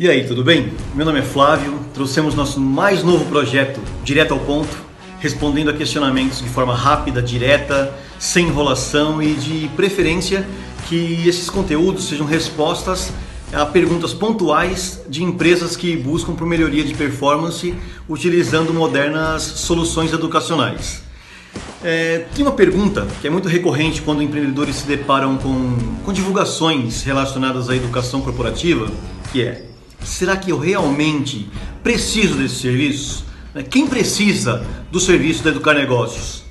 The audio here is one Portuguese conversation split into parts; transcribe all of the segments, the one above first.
E aí, tudo bem? Meu nome é Flávio, trouxemos nosso mais novo projeto, Direto ao Ponto, respondendo a questionamentos de forma rápida, direta, sem enrolação e de preferência que esses conteúdos sejam respostas a perguntas pontuais de empresas que buscam por melhoria de performance utilizando modernas soluções educacionais. É, tem uma pergunta que é muito recorrente quando empreendedores se deparam com, com divulgações relacionadas à educação corporativa, que é será que eu realmente preciso desse serviço? Né, quem precisa do serviço da Educar Negócios?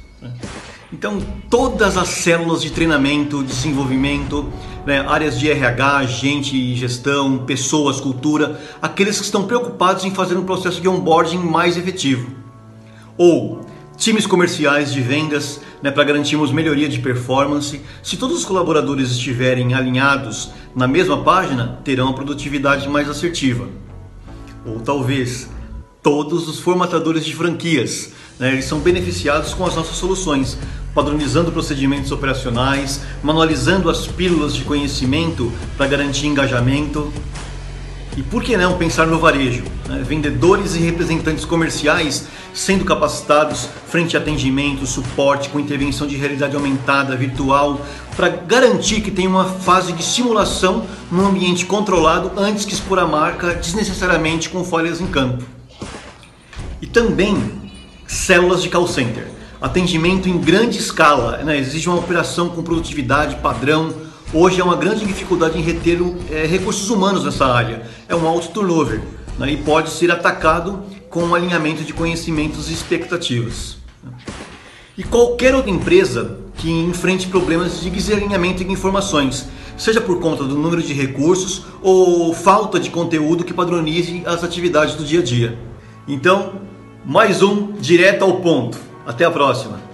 Então, todas as células de treinamento, desenvolvimento, né, áreas de RH, gente e gestão, pessoas, cultura, aqueles que estão preocupados em fazer um processo de onboarding mais efetivo. Ou times comerciais de vendas né, para garantirmos melhoria de performance. Se todos os colaboradores estiverem alinhados na mesma página, terão a produtividade mais assertiva. Ou talvez todos os formatadores de franquias. Né, eles são beneficiados com as nossas soluções, padronizando procedimentos operacionais, manualizando as pílulas de conhecimento para garantir engajamento. E por que não pensar no varejo? Né? Vendedores e representantes comerciais sendo capacitados frente a atendimento, suporte com intervenção de realidade aumentada, virtual, para garantir que tem uma fase de simulação num ambiente controlado antes que expor a marca desnecessariamente com folhas em campo. E também células de call center, atendimento em grande escala, né? exige uma operação com produtividade padrão. Hoje é uma grande dificuldade em reter é, recursos humanos nessa área, é um alto turnover né? e pode ser atacado com um alinhamento de conhecimentos e expectativas. E qualquer outra empresa que enfrente problemas de desalinhamento de informações, seja por conta do número de recursos ou falta de conteúdo que padronize as atividades do dia a dia. Então, mais um direto ao ponto. Até a próxima!